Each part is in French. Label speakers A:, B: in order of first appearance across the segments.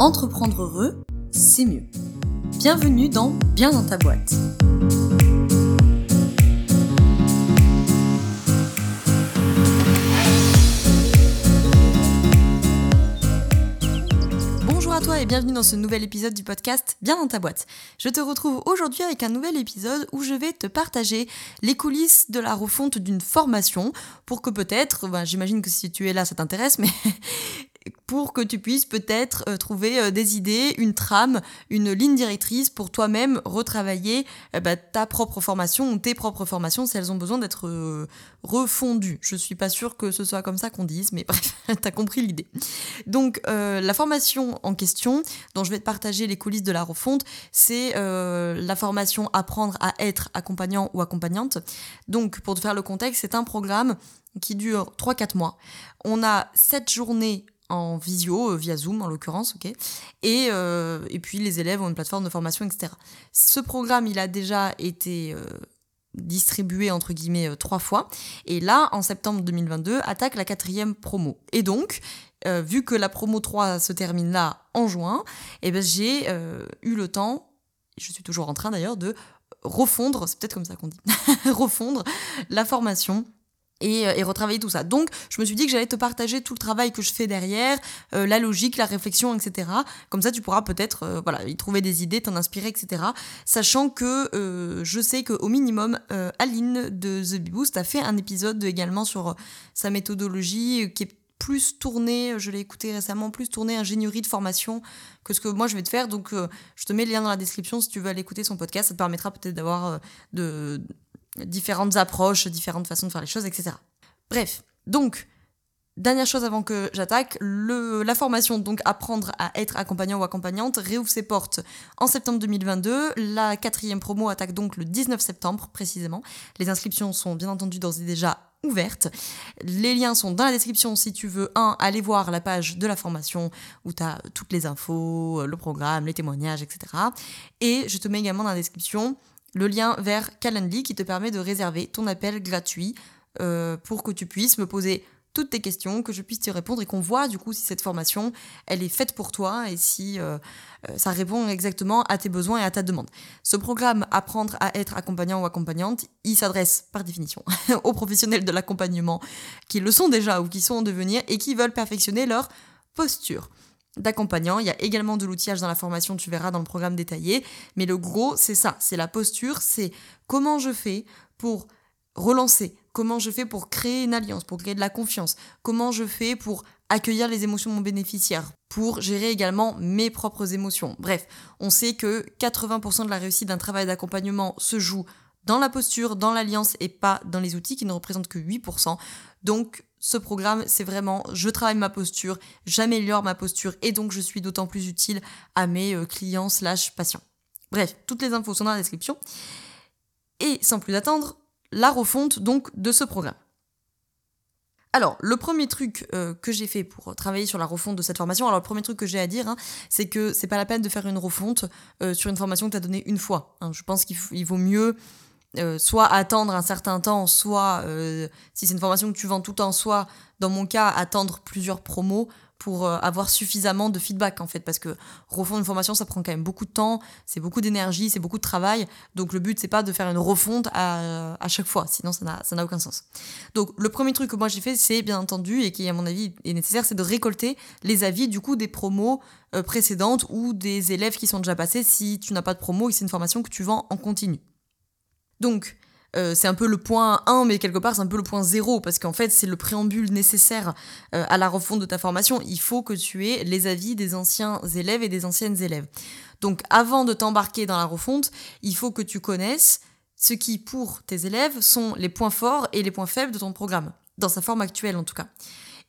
A: Entreprendre heureux, c'est mieux. Bienvenue dans Bien dans ta boîte. Bonjour à toi et bienvenue dans ce nouvel épisode du podcast Bien dans ta boîte. Je te retrouve aujourd'hui avec un nouvel épisode où je vais te partager les coulisses de la refonte d'une formation pour que peut-être, ben, j'imagine que si tu es là ça t'intéresse, mais pour que tu puisses peut-être euh, trouver euh, des idées, une trame, une ligne directrice pour toi-même retravailler euh, bah, ta propre formation ou tes propres formations si elles ont besoin d'être refondues. Je suis pas sûre que ce soit comme ça qu'on dise, mais bref, t'as compris l'idée. Donc la formation en question, dont je vais te partager les coulisses de la refonte, c'est la formation apprendre à être accompagnant ou accompagnante. Donc pour te faire le contexte, c'est un programme qui dure 3-4 mois. On a 7 journées en visio, euh, via Zoom en l'occurrence, ok. Et, euh, et puis les élèves ont une plateforme de formation, etc. Ce programme, il a déjà été euh, distribué entre guillemets trois fois. Et là, en septembre 2022, attaque la quatrième promo. Et donc, vu que la promo 3 se termine là en juin, eh ben, j'ai eu le temps, je suis toujours en train d'ailleurs, de refondre, c'est peut-être comme ça qu'on dit, refondre la formation euh, et, retravailler tout ça. Donc, je me suis dit que j'allais te partager tout le travail que je fais derrière, euh, la logique, la réflexion, etc. Comme ça, tu pourras peut-être euh, voilà, y trouver des idées, t'en inspirer, etc. Sachant que je sais qu'au minimum, Aline de The Beboost a fait un épisode également sur sa méthodologie qui est plus tournée, je l'ai écouté récemment, plus tournée ingénierie de formation que ce que moi je vais te faire. Donc, je te mets le lien dans la description si tu veux aller écouter son podcast. Ça te permettra peut-être d'avoir de différentes approches, différentes façons de faire les choses, etc. Bref, donc, dernière chose avant que j'attaque, la formation, donc apprendre à être accompagnant ou accompagnante, réouvre ses portes en septembre 2022. La quatrième promo attaque donc le 19 septembre précisément. Les inscriptions sont bien entendu d'ores et déjà ouvertes. Les liens sont dans la description si tu veux, un, aller voir la page de la formation où tu as toutes les infos, le programme, les témoignages, etc. Et je te mets également dans la description le lien vers Calendly qui te permet de réserver ton appel gratuit euh, pour que tu puisses me poser toutes tes questions, que je puisse t'y répondre et qu'on voit du coup si cette formation elle est faite pour toi et si euh, euh, ça répond exactement à tes besoins et à ta demande. Ce programme Apprendre à être accompagnant ou accompagnante, il s'adresse par définition aux professionnels de l'accompagnement qui le sont déjà ou qui sont en devenir et qui veulent perfectionner leur posture d'accompagnant. Il y a également de l'outillage dans la formation, tu verras dans le programme détaillé. Mais le gros, c'est ça, c'est la posture, c'est comment je fais pour relancer, comment je fais pour créer une alliance, pour créer de la confiance, comment je fais pour accueillir les émotions de mon bénéficiaire, pour gérer également mes propres émotions. Bref, on sait que 80% de la réussite d'un travail d'accompagnement se joue dans la posture, dans l'alliance et pas dans les outils qui ne représentent que 8%. Donc ce programme, c'est vraiment je travaille ma posture, j'améliore ma posture et donc je suis d'autant plus utile à mes euh, clients slash patients. Bref, toutes les infos sont dans la description. Et sans plus attendre, la refonte donc de ce programme. Alors, le premier truc euh, que j'ai fait pour travailler sur la refonte de cette formation, alors le premier truc que j'ai à dire, hein, c'est que c'est pas la peine de faire une refonte euh, sur une formation que tu as donnée une fois. Hein. Je pense qu'il vaut mieux euh, soit attendre un certain temps, soit, euh, si c'est une formation que tu vends tout le temps, soit, dans mon cas, attendre plusieurs promos pour euh, avoir suffisamment de feedback, en fait, parce que refondre une formation, ça prend quand même beaucoup de temps, c'est beaucoup d'énergie, c'est beaucoup de travail, donc le but, c'est pas de faire une refonte à, à chaque fois, sinon ça n'a aucun sens. Donc, le premier truc que moi j'ai fait, c'est, bien entendu, et qui, à mon avis, est nécessaire, c'est de récolter les avis, du coup, des promos précédentes ou des élèves qui sont déjà passés si tu n'as pas de promo et c'est une formation que tu vends en continu. Donc, euh, c'est un peu le point 1, mais quelque part, c'est un peu le point 0, parce qu'en fait, c'est le préambule nécessaire euh, à la refonte de ta formation. Il faut que tu aies les avis des anciens élèves et des anciennes élèves. Donc, avant de t'embarquer dans la refonte, il faut que tu connaisses ce qui, pour tes élèves, sont les points forts et les points faibles de ton programme, dans sa forme actuelle en tout cas.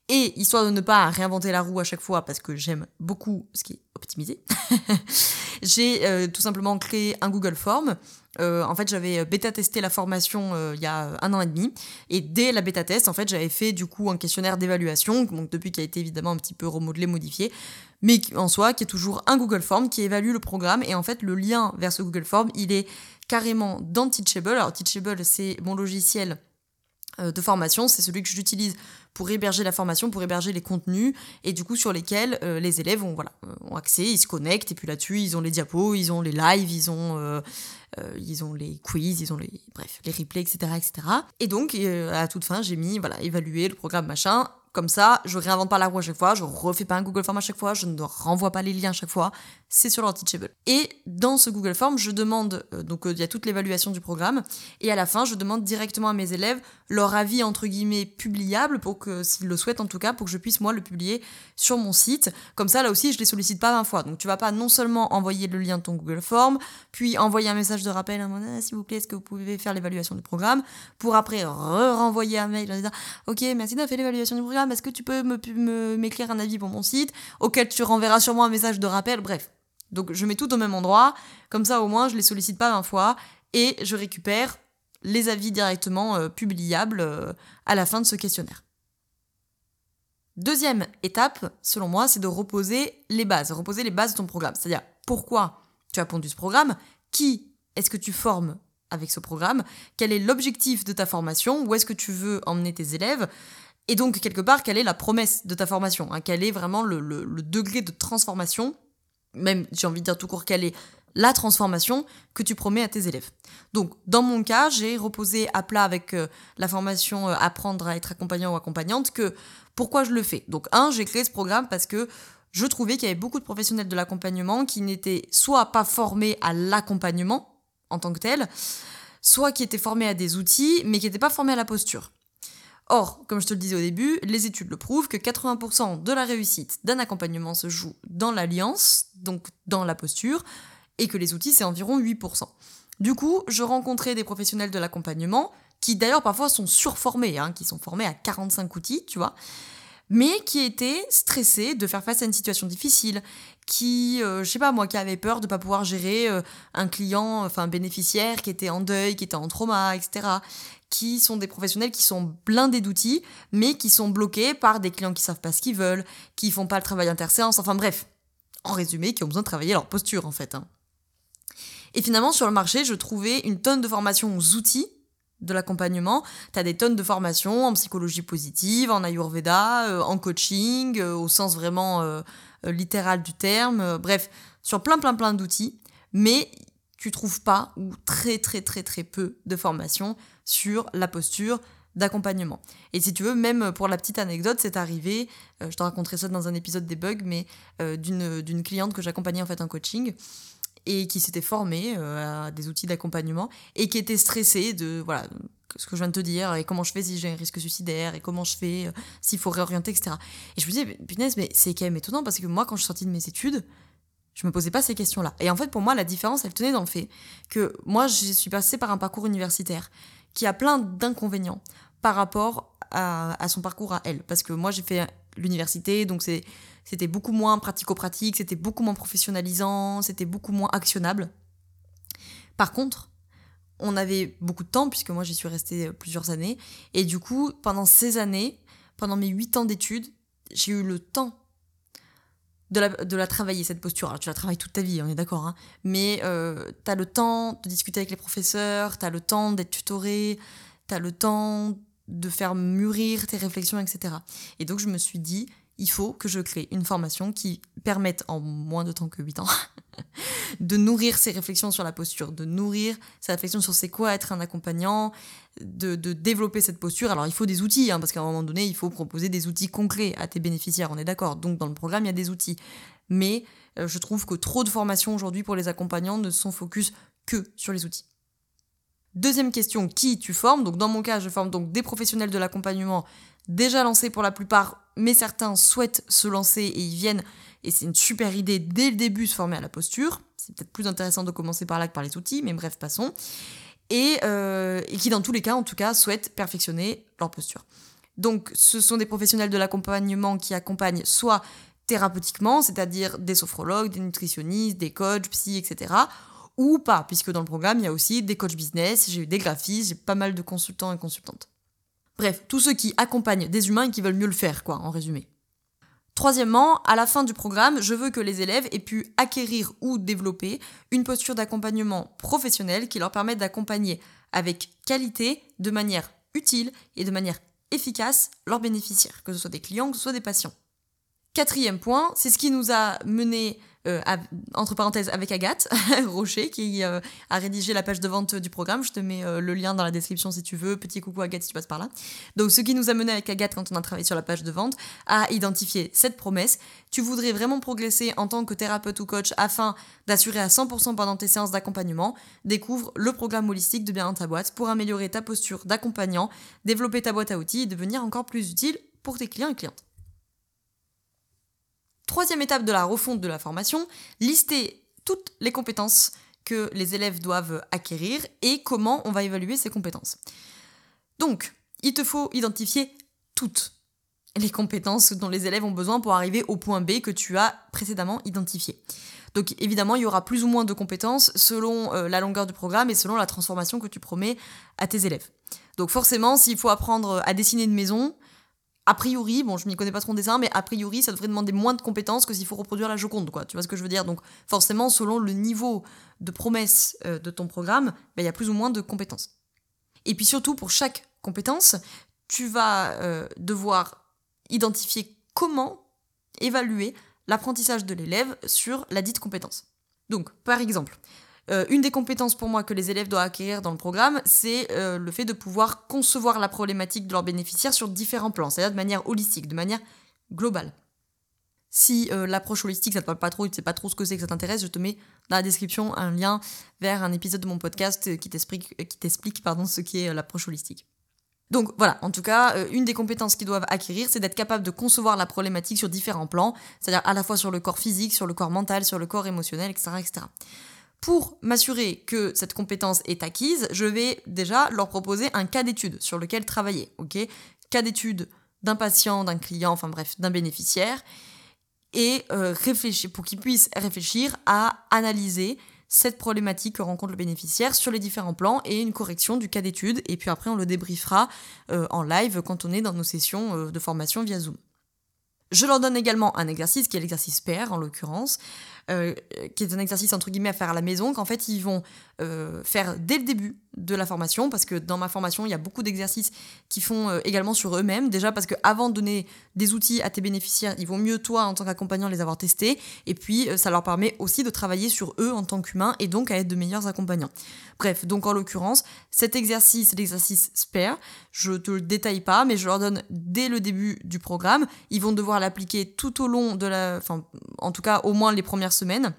A: Et histoire de ne pas réinventer la roue à chaque fois, parce que j'aime beaucoup ce qui est optimisé, j'ai euh, tout simplement créé un Google Form. Euh, en fait, j'avais bêta-testé la formation euh, il y a un an et demi. Et dès la bêta-test, en fait, j'avais fait du coup un questionnaire d'évaluation, depuis qui a été évidemment un petit peu remodelé, modifié, mais en soi, qui est toujours un Google Form qui évalue le programme. Et en fait, le lien vers ce Google Form, il est carrément dans Teachable. Alors, Teachable, c'est mon logiciel euh, de formation, c'est celui que j'utilise pour héberger la formation, pour héberger les contenus, et du coup sur lesquels euh, les élèves ont, voilà, ont accès, ils se connectent, et puis là-dessus, ils ont les diapos, ils ont les lives, ils ont, ils ont les quiz, ils ont les, bref, les replays, etc. etc. Et donc, à toute fin, j'ai mis, voilà, évaluer le programme machin, comme ça, je réinvente pas la roue à chaque fois, je refais pas un Google Form à chaque fois, je ne renvoie pas les liens à chaque fois, c'est sur leur Teachable. Et dans ce Google Form, je demande, euh, donc euh, il y a toute l'évaluation du programme, et à la fin, je demande directement à mes élèves leur avis entre guillemets publiable, pour que, s'ils le souhaitent en tout cas, pour que je puisse moi le publier sur mon site. Comme ça, là aussi, je les sollicite pas 20 fois. Donc tu vas pas non seulement envoyer le lien de ton Google Form, puis envoyer un message de rappel, à ah, s'il vous plaît, est-ce que vous pouvez faire l'évaluation du programme, pour après renvoyer un mail en disant, ok, merci d'avoir fait l'évaluation du programme, est-ce que tu peux me, m'écrire un avis pour mon site auquel tu renverras sûrement un message de rappel, bref. Donc je mets tout au même endroit, comme ça au moins je les sollicite pas 20 fois et je récupère les avis directement euh, publiables euh, à la fin de ce questionnaire. Deuxième étape, selon moi, c'est de reposer les bases, reposer les bases de ton programme. C'est-à-dire pourquoi tu as pondu ce programme, qui est-ce que tu formes avec ce programme, quel est l'objectif de ta formation, où est-ce que tu veux emmener tes élèves, et donc, quelque part, quelle est la promesse de ta formation hein, Quel est vraiment le, degré de transformation Même, j'ai envie de dire tout court, quelle est la transformation que tu promets à tes élèves? Donc, dans mon cas, j'ai reposé à plat avec euh, la formation euh, Apprendre à être accompagnant ou accompagnante que pourquoi je le fais? Donc, un, j'ai créé ce programme parce que je trouvais qu'il y avait beaucoup de professionnels de l'accompagnement qui n'étaient soit pas formés à l'accompagnement en tant que tel, soit qui étaient formés à des outils, mais qui n'étaient pas formés à la posture. Or, comme je te le disais au début, les études le prouvent que 80% de la réussite d'un accompagnement se joue dans l'alliance, donc dans la posture, et que les outils, c'est environ 8%. Du coup, je rencontrais des professionnels de l'accompagnement, qui d'ailleurs parfois sont surformés, hein, qui sont formés à 45 outils, tu vois, mais qui étaient stressés de faire face à une situation difficile, qui, euh, je sais pas moi, qui avaient peur de pas pouvoir gérer euh, un client, enfin un bénéficiaire qui était en deuil, qui était en trauma, etc qui sont des professionnels qui sont blindés d'outils, mais qui sont bloqués par des clients qui savent pas ce qu'ils veulent, qui font pas le travail interséance, enfin bref, en résumé, qui ont besoin de travailler leur posture en fait. Hein. Et finalement, sur le marché, je trouvais une tonne de formations aux outils de l'accompagnement. Tu as des tonnes de formations en psychologie positive, en ayurveda, euh, en coaching, euh, au sens vraiment euh, littéral du terme, bref, sur plein plein plein d'outils, mais tu trouves pas ou très très très très peu de formations sur la posture d'accompagnement. Et si tu veux, même pour la petite anecdote, c'est arrivé, euh, je te raconterai ça dans un épisode des bugs, mais euh, d'une cliente que j'accompagnais en fait en coaching et qui s'était formée euh, à des outils d'accompagnement et qui était stressée de voilà ce que je viens de te dire et comment je fais si j'ai un risque suicidaire et comment je fais s'il faut réorienter etc. Et je me disais punaise mais c'est quand même étonnant parce que moi quand je suis sortie de mes études je me posais pas ces questions-là. Et en fait, pour moi, la différence, elle tenait dans le fait que moi, je suis passée par un parcours universitaire qui a plein d'inconvénients par rapport à, son parcours à elle. Parce que moi, j'ai fait l'université, donc c'était beaucoup moins pratico-pratique, c'était beaucoup moins professionnalisant, c'était beaucoup moins actionnable. Par contre, on avait beaucoup de temps, puisque moi j'y suis restée plusieurs années, et du coup, pendant ces années, pendant mes huit ans d'études, j'ai eu le temps de la, travailler, cette posture. Alors, tu la travailles toute ta vie, on est d'accord, hein. mais euh, tu as le temps de discuter avec les professeurs, tu as le temps d'être tutoré, tu as le temps de faire mûrir tes réflexions, etc. Et donc, je me suis dit, il faut que je crée une formation qui permette, en moins de temps que 8 ans, de nourrir ses réflexions sur la posture, de nourrir ses réflexions sur c'est quoi être un accompagnant, de, développer cette posture. Alors il faut des outils, hein, parce qu'à un moment donné, il faut proposer des outils concrets à tes bénéficiaires, on est d'accord. Donc dans le programme, il y a des outils. Mais euh, je trouve que trop de formations aujourd'hui pour les accompagnants ne sont focus que sur les outils. Deuxième question, qui tu formes? Donc dans mon cas, je forme donc des professionnels de l'accompagnement déjà lancés pour la plupart, mais certains souhaitent se lancer et ils viennent, et c'est une super idée dès le début, se former à la posture. C'est peut-être plus intéressant de commencer par là que par les outils, mais bref, passons. Et, euh, et qui, dans tous les cas, en tout cas, souhaitent perfectionner leur posture. Donc, ce sont des professionnels de l'accompagnement qui accompagnent soit thérapeutiquement, c'est-à-dire des sophrologues, des nutritionnistes, des coachs, psy, etc., ou pas, puisque dans le programme, il y a aussi des coachs business, j'ai eu des graphistes, j'ai pas mal de consultants et consultantes. Bref, tous ceux qui accompagnent des humains et qui veulent mieux le faire, quoi, en résumé. Troisièmement, à la fin du programme, je veux que les élèves aient pu acquérir ou développer une posture d'accompagnement professionnel qui leur permette d'accompagner avec qualité, de manière utile et de manière efficace leurs bénéficiaires, que ce soit des clients, que ce soit des patients. Quatrième point, c'est ce qui nous a mené euh, entre parenthèses avec Agathe Rocher qui euh, a rédigé la page de vente du programme. Je te mets euh, le lien dans la description si tu veux. Petit coucou Agathe si tu passes par là. Donc ce qui nous a mené avec Agathe quand on a travaillé sur la page de vente à identifier cette promesse. Tu voudrais vraiment progresser en tant que thérapeute ou coach afin d'assurer à 100% pendant tes séances d'accompagnement? Découvre le programme holistique de Bien dans ta boîte pour améliorer ta posture d'accompagnant, développer ta boîte à outils et devenir encore plus utile pour tes clients et clientes. Troisième étape de la refonte de la formation, lister toutes les compétences que les élèves doivent acquérir et comment on va évaluer ces compétences. Donc, il te faut identifier toutes les compétences dont les élèves ont besoin pour arriver au point B que tu as précédemment identifié. Donc évidemment, il y aura plus ou moins de compétences selon euh, la longueur du programme et selon la transformation que tu promets à tes élèves. Donc forcément, s'il faut apprendre à dessiner une maison, a priori, bon, je m'y connais pas trop en dessin, mais a priori, ça devrait demander moins de compétences que s'il faut reproduire la Joconde, quoi. Tu vois ce que je veux dire? Donc, forcément, selon le niveau de promesse euh, de ton programme, ben, il y a plus ou moins de compétences. Et puis surtout, pour chaque compétence, tu vas euh, devoir identifier comment évaluer l'apprentissage de l'élève sur la dite compétence. Donc, par exemple, euh, une des compétences pour moi que les élèves doivent acquérir dans le programme, c'est euh, le fait de pouvoir concevoir la problématique de leurs bénéficiaires sur différents plans, c'est-à-dire de manière holistique, de manière globale. Si euh, l'approche holistique, ça te parle pas trop, tu sais pas trop ce que c'est que ça t'intéresse, je te mets dans la description un lien vers un épisode de mon podcast qui t'explique, ce qu'est l'approche holistique. Donc voilà, en tout cas, une des compétences qu'ils doivent acquérir, c'est d'être capable de concevoir la problématique sur différents plans, c'est-à-dire à la fois sur le corps physique, sur le corps mental, sur le corps émotionnel, etc. etc. Pour m'assurer que cette compétence est acquise, je vais déjà leur proposer un cas d'étude sur lequel travailler. Cas d'étude d'un patient, d'un client, enfin bref, d'un bénéficiaire, et euh, réfléchir pour qu'ils puissent réfléchir à analyser cette problématique que rencontre le bénéficiaire sur les différents plans et une correction du cas d'étude. Et puis après, on le débriefera euh, en live quand on est dans nos sessions euh, de formation via Zoom. Je leur donne également un exercice qui est l'exercice pair en l'occurrence, euh, qui est un exercice entre guillemets à faire à la maison, qu'en fait ils vont euh, faire dès le début de la formation, parce que dans ma formation il y a beaucoup d'exercices qui font euh, également sur eux-mêmes, déjà parce que avant de donner des outils à tes bénéficiaires, il vaut mieux toi en tant qu'accompagnant les avoir testés, et puis ça leur permet aussi de travailler sur eux en tant qu'humains et donc à être de meilleurs accompagnants. Bref, donc en l'occurrence, cet exercice, l'exercice SPARE, je te le détaille pas, mais je leur donne dès le début du programme, ils vont devoir l'appliquer tout au long de la, enfin en tout cas au moins les premières semaine.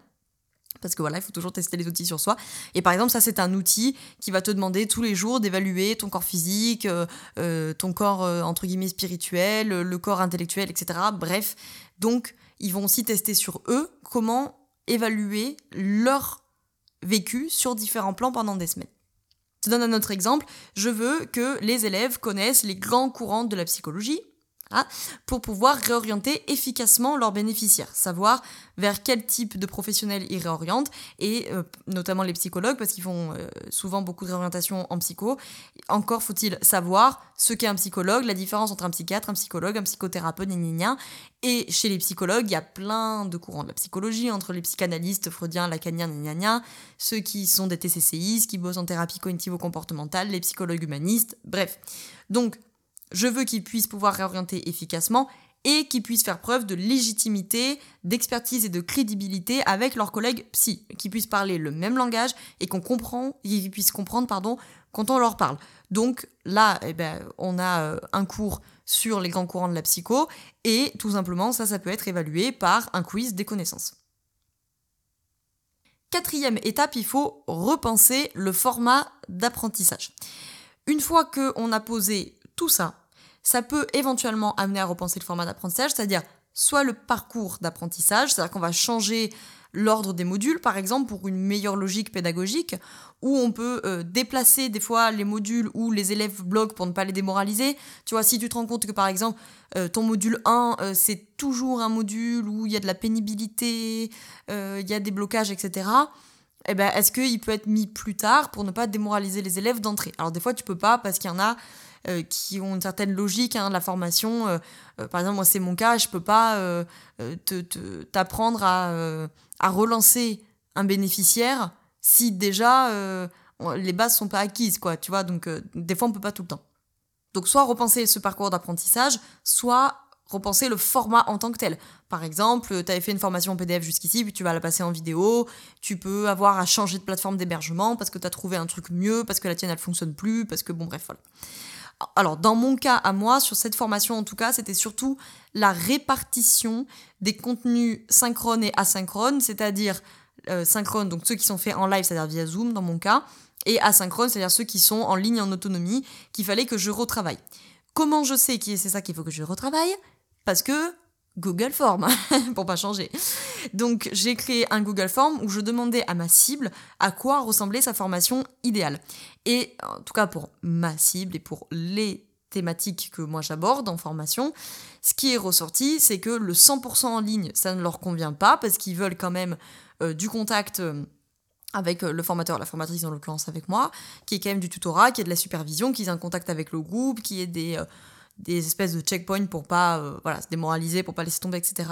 A: Parce que voilà, il faut toujours tester les outils sur soi. Et par exemple, ça, c'est un outil qui va te demander tous les jours d'évaluer ton corps physique, euh, euh, ton corps, euh, entre guillemets, spirituel, le corps intellectuel, etc. Bref, donc, ils vont aussi tester sur eux comment évaluer leur vécu sur différents plans pendant des semaines. Je te donne un autre exemple. Je veux que les élèves connaissent les grands courants de la psychologie, pour pouvoir réorienter efficacement leurs bénéficiaires, savoir vers quel type de professionnels ils réorientent, et euh, notamment les psychologues, parce qu'ils font euh, souvent beaucoup de réorientation en psycho. Encore faut-il savoir ce qu'est un psychologue, la différence entre un psychiatre, un psychologue, un psychothérapeute, gna, Et chez les psychologues, il y a plein de courants de la psychologie, entre les psychanalystes, freudiens, lacaniens, gna, ceux qui sont des TCCI, qui bossent en thérapie cognitivo-comportementale, les psychologues humanistes, bref. Donc, je veux qu'ils puissent pouvoir réorienter efficacement et qu'ils puissent faire preuve de légitimité, d'expertise et de crédibilité avec leurs collègues psy, qu'ils puissent parler le même langage et qu'on comprend, qu'ils puissent comprendre quand on leur parle. Donc là, eh ben, on a euh, un cours sur les grands courants de la psycho et tout simplement ça, ça peut être évalué par un quiz des connaissances. Quatrième étape, il faut repenser le format d'apprentissage. Une fois qu'on a posé tout ça, ça peut éventuellement amener à repenser le format d'apprentissage, c'est-à-dire soit le parcours d'apprentissage, c'est-à-dire qu'on va changer l'ordre des modules, par exemple, pour une meilleure logique pédagogique, ou on peut euh, déplacer des fois les modules où les élèves bloquent pour ne pas les démoraliser. Tu vois, si tu te rends compte que, par exemple, euh, ton module 1, euh, c'est toujours un module où il y a de la pénibilité, il y a des blocages, etc., eh ben, est-ce qu'il peut être mis plus tard pour ne pas démoraliser les élèves d'entrée? Alors des fois, tu peux pas parce qu'il y en a euh, qui ont une certaine logique hein, de la formation. Euh, euh, par exemple, moi, c'est mon cas, je peux pas t'apprendre à, relancer un bénéficiaire si déjà les bases sont pas acquises, quoi, tu vois. Donc, des fois, on peut pas tout le temps. Donc soit repenser ce parcours d'apprentissage, soit repenser le format en tant que tel. Par exemple, tu avais fait une formation en PDF jusqu'ici, puis tu vas la passer en vidéo, tu peux avoir à changer de plateforme d'hébergement parce que tu as trouvé un truc mieux, parce que la tienne elle fonctionne plus, parce que bon bref voilà. Alors dans mon cas à moi, sur cette formation en tout cas, c'était surtout la répartition des contenus synchrones et asynchrones, c'est-à-dire euh, synchrones, donc ceux qui sont faits en live, c'est-à-dire via Zoom dans mon cas, et asynchrones, c'est-à-dire ceux qui sont en ligne en autonomie, qu'il fallait que je retravaille. Comment je sais que c'est ça qu'il faut que je retravaille? Parce que Google Form, pour pas changer. Donc j'ai créé un Google Form où je demandais à ma cible à quoi ressemblait sa formation idéale. Et en tout cas pour ma cible et pour les thématiques que moi j'aborde en formation, ce qui est ressorti, c'est que le 100% en ligne, ça ne leur convient pas parce qu'ils veulent quand même euh, du contact. Euh, avec euh, le formateur, la formatrice en l'occurrence avec moi, qui est quand même du tutorat, qui est de la supervision, qui est un contact avec le groupe, qui est des, des espèces de checkpoints pour pas euh, voilà, se démoraliser, pour pas laisser tomber, etc.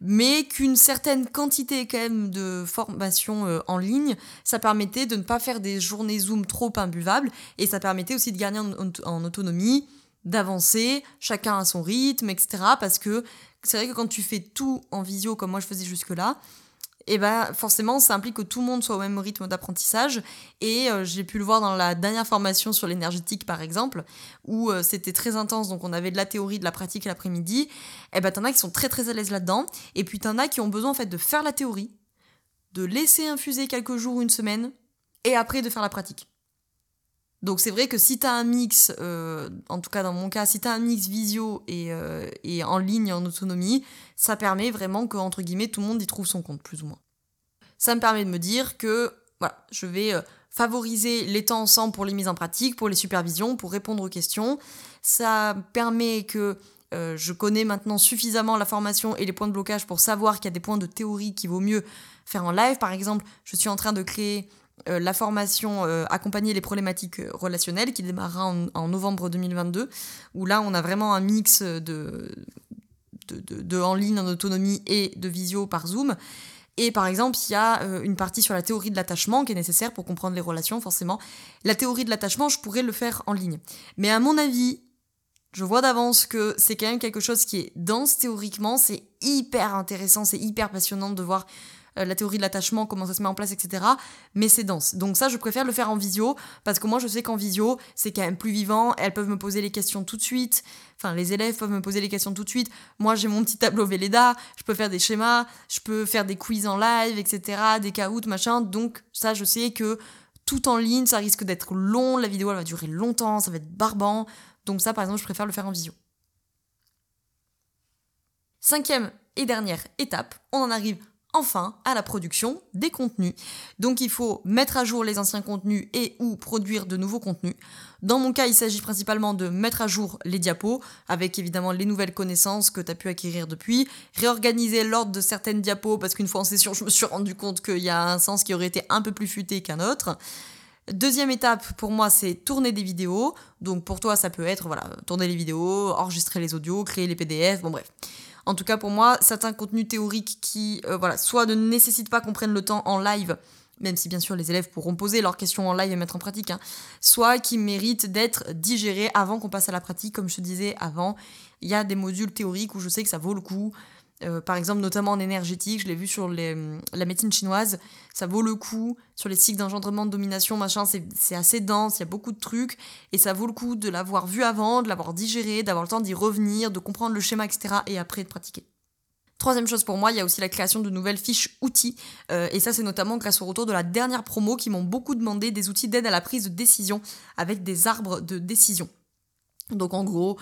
A: Mais qu'une certaine quantité quand même de formation euh, en ligne, ça permettait de ne pas faire des journées Zoom trop imbuvables et ça permettait aussi de gagner en, autonomie, d'avancer, chacun à son rythme, etc. Parce que c'est vrai que quand tu fais tout en visio comme moi je faisais jusque-là, et ben forcément ça implique que tout le monde soit au même rythme d'apprentissage. Et euh, j'ai pu le voir dans la dernière formation sur l'énergétique par exemple où euh, c'était très intense. Donc on avait de la théorie de la pratique l'après-midi. Et ben t'en as qui sont très très à l'aise là-dedans. Et puis t'en as qui ont besoin en fait de faire la théorie de laisser infuser quelques jours ou une semaine et après de faire la pratique donc c'est vrai que si tu as un mix, euh, en tout cas dans mon cas, si tu as un mix visio et, euh, et, en ligne en autonomie, ça permet vraiment que, entre guillemets, tout le monde y trouve son compte, plus ou moins. Ça me permet de me dire que voilà, je vais euh, favoriser les temps ensemble pour les mises en pratique, pour les supervisions, pour répondre aux questions. Ça permet que je connais maintenant suffisamment la formation et les points de blocage pour savoir qu'il y a des points de théorie qui vaut mieux faire en live. Par exemple, je suis en train de créer euh, la formation euh, Accompagner les problématiques euh, relationnelles qui démarrera en, novembre 2022, où là on a vraiment un mix de, de, en ligne, en autonomie et de visio par Zoom. Et par exemple, il y a une partie sur la théorie de l'attachement qui est nécessaire pour comprendre les relations, forcément. La théorie de l'attachement, je pourrais le faire en ligne. Mais à mon avis, je vois d'avance que c'est quand même quelque chose qui est dense théoriquement, c'est hyper intéressant, c'est hyper passionnant de voir euh, la théorie de l'attachement, comment ça se met en place, etc. Mais c'est dense. Donc ça, je préfère le faire en visio, parce que moi, je sais qu'en visio, c'est quand même plus vivant, elles peuvent me poser les questions tout de suite, enfin, les élèves peuvent me poser les questions tout de suite. Moi, j'ai mon petit tableau Velleda, je peux faire des schémas, je peux faire des quiz en live, etc., des caouts, machin. Donc ça, je sais que tout en ligne, ça risque d'être long, la vidéo, elle va durer longtemps, ça va être barbant. Donc ça, par exemple, je préfère le faire en visio. Cinquième et dernière étape, on en arrive enfin à la production des contenus. Donc il faut mettre à jour les anciens contenus et ou produire de nouveaux contenus. Dans mon cas, il s'agit principalement de mettre à jour les diapos, avec évidemment les nouvelles connaissances que tu as pu acquérir depuis, réorganiser l'ordre de certaines diapos, parce qu'une fois en session, je me suis rendu compte qu'il y a un sens qui aurait été un peu plus futé qu'un autre. Deuxième étape pour moi, c'est tourner des vidéos. Donc pour toi, ça peut être tourner les vidéos, enregistrer les audios, créer les PDF, bon bref. En tout cas, pour moi, certains contenus théoriques qui, euh, voilà, soit ne nécessitent pas qu'on prenne le temps en live, même si bien sûr les élèves pourront poser leurs questions en live et mettre en pratique, hein, soit qui méritent d'être digérés avant qu'on passe à la pratique, comme je te disais avant. Il y a des modules théoriques où je sais que ça vaut le coup euh, par exemple, notamment en énergétique, je l'ai vu sur la médecine chinoise, ça vaut le coup. Sur les cycles d'engendrement, de domination, machin, c'est assez dense, il y a beaucoup de trucs, et ça vaut le coup de l'avoir vu avant, de l'avoir digéré, d'avoir le temps d'y revenir, de comprendre le schéma, etc., et après de pratiquer. Troisième chose pour moi, il y a aussi la création de nouvelles fiches outils. Euh, et ça, c'est notamment grâce au retour de la dernière promo qui m'ont beaucoup demandé des outils d'aide à la prise de décision avec des arbres de décision. Donc en gros,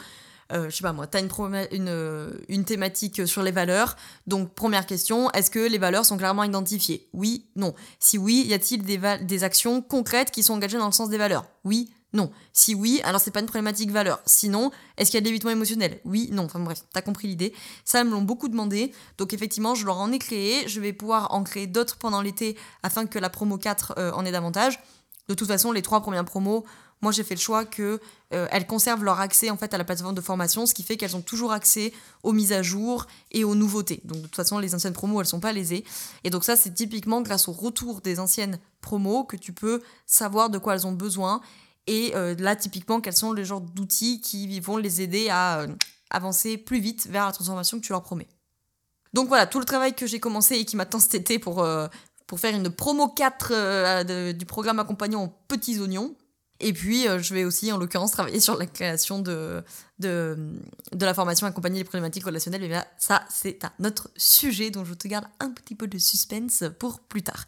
A: euh, je sais pas moi, tu as une, euh, une, thématique sur les valeurs. Donc, première question, est-ce que les valeurs sont clairement identifiées? Oui, non. Si oui, y a-t-il des, des actions concrètes qui sont engagées dans le sens des valeurs? Oui, non. Si oui, alors c'est pas une problématique valeur. Sinon, est-ce qu'il y a de l'évitement émotionnel? Oui, non. Enfin bref, t'as compris l'idée. Ça, me l'ont beaucoup demandé. Donc effectivement, je leur en ai créé. Je vais pouvoir en créer d'autres pendant l'été afin que la promo 4 euh, en ait davantage. De toute façon, les trois premières promos, moi j'ai fait le choix que euh, elles conservent leur accès en fait à la plateforme de formation, ce qui fait qu'elles ont toujours accès aux mises à jour et aux nouveautés. Donc de toute façon, les anciennes promos, elles sont pas lésées. Et donc ça, c'est typiquement grâce au retour des anciennes promos que tu peux savoir de quoi elles ont besoin Et euh, là, typiquement, quels sont les genres d'outils qui vont les aider à euh, avancer plus vite vers la transformation que tu leur promets. Donc voilà, tout le travail que j'ai commencé et qui m'attend cet été pour, pour faire une promo 4 du programme accompagnant en petits oignons. Et puis, je vais aussi, en l'occurrence, travailler sur la création de, de, de la formation accompagner les problématiques relationnelles. Mais là, ça, c'est un autre sujet dont je te garde un petit peu de suspense pour plus tard.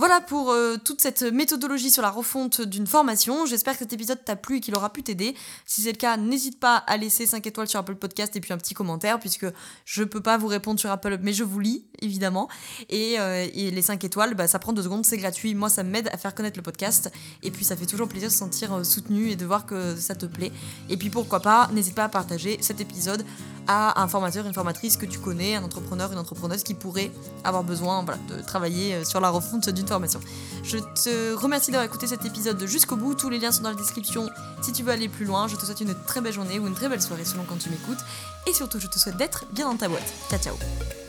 A: Voilà pour euh, toute cette méthodologie sur la refonte d'une formation. J'espère que cet épisode t'a plu et qu'il aura pu t'aider. Si c'est le cas, n'hésite pas à laisser 5 étoiles sur Apple Podcast et puis un petit commentaire puisque je peux pas vous répondre sur Apple, mais je vous lis évidemment. Et, euh, les 5 étoiles, bah, ça prend 2 secondes, c'est gratuit. Moi, ça m'aide à faire connaître le podcast et puis ça fait toujours plaisir de se sentir euh, soutenu et de voir que ça te plaît. Et puis pourquoi pas, n'hésite pas à partager cet épisode à un formateur, une formatrice que tu connais, un entrepreneur, une entrepreneuse qui pourrait avoir besoin de travailler sur la refonte d'une Je te remercie d'avoir écouté cet épisode jusqu'au bout. Tous les liens sont dans la description si tu veux aller plus loin. Je te souhaite une très belle journée ou une très belle soirée selon quand tu m'écoutes. Et surtout, je te souhaite d'être bien dans ta boîte. Ciao ciao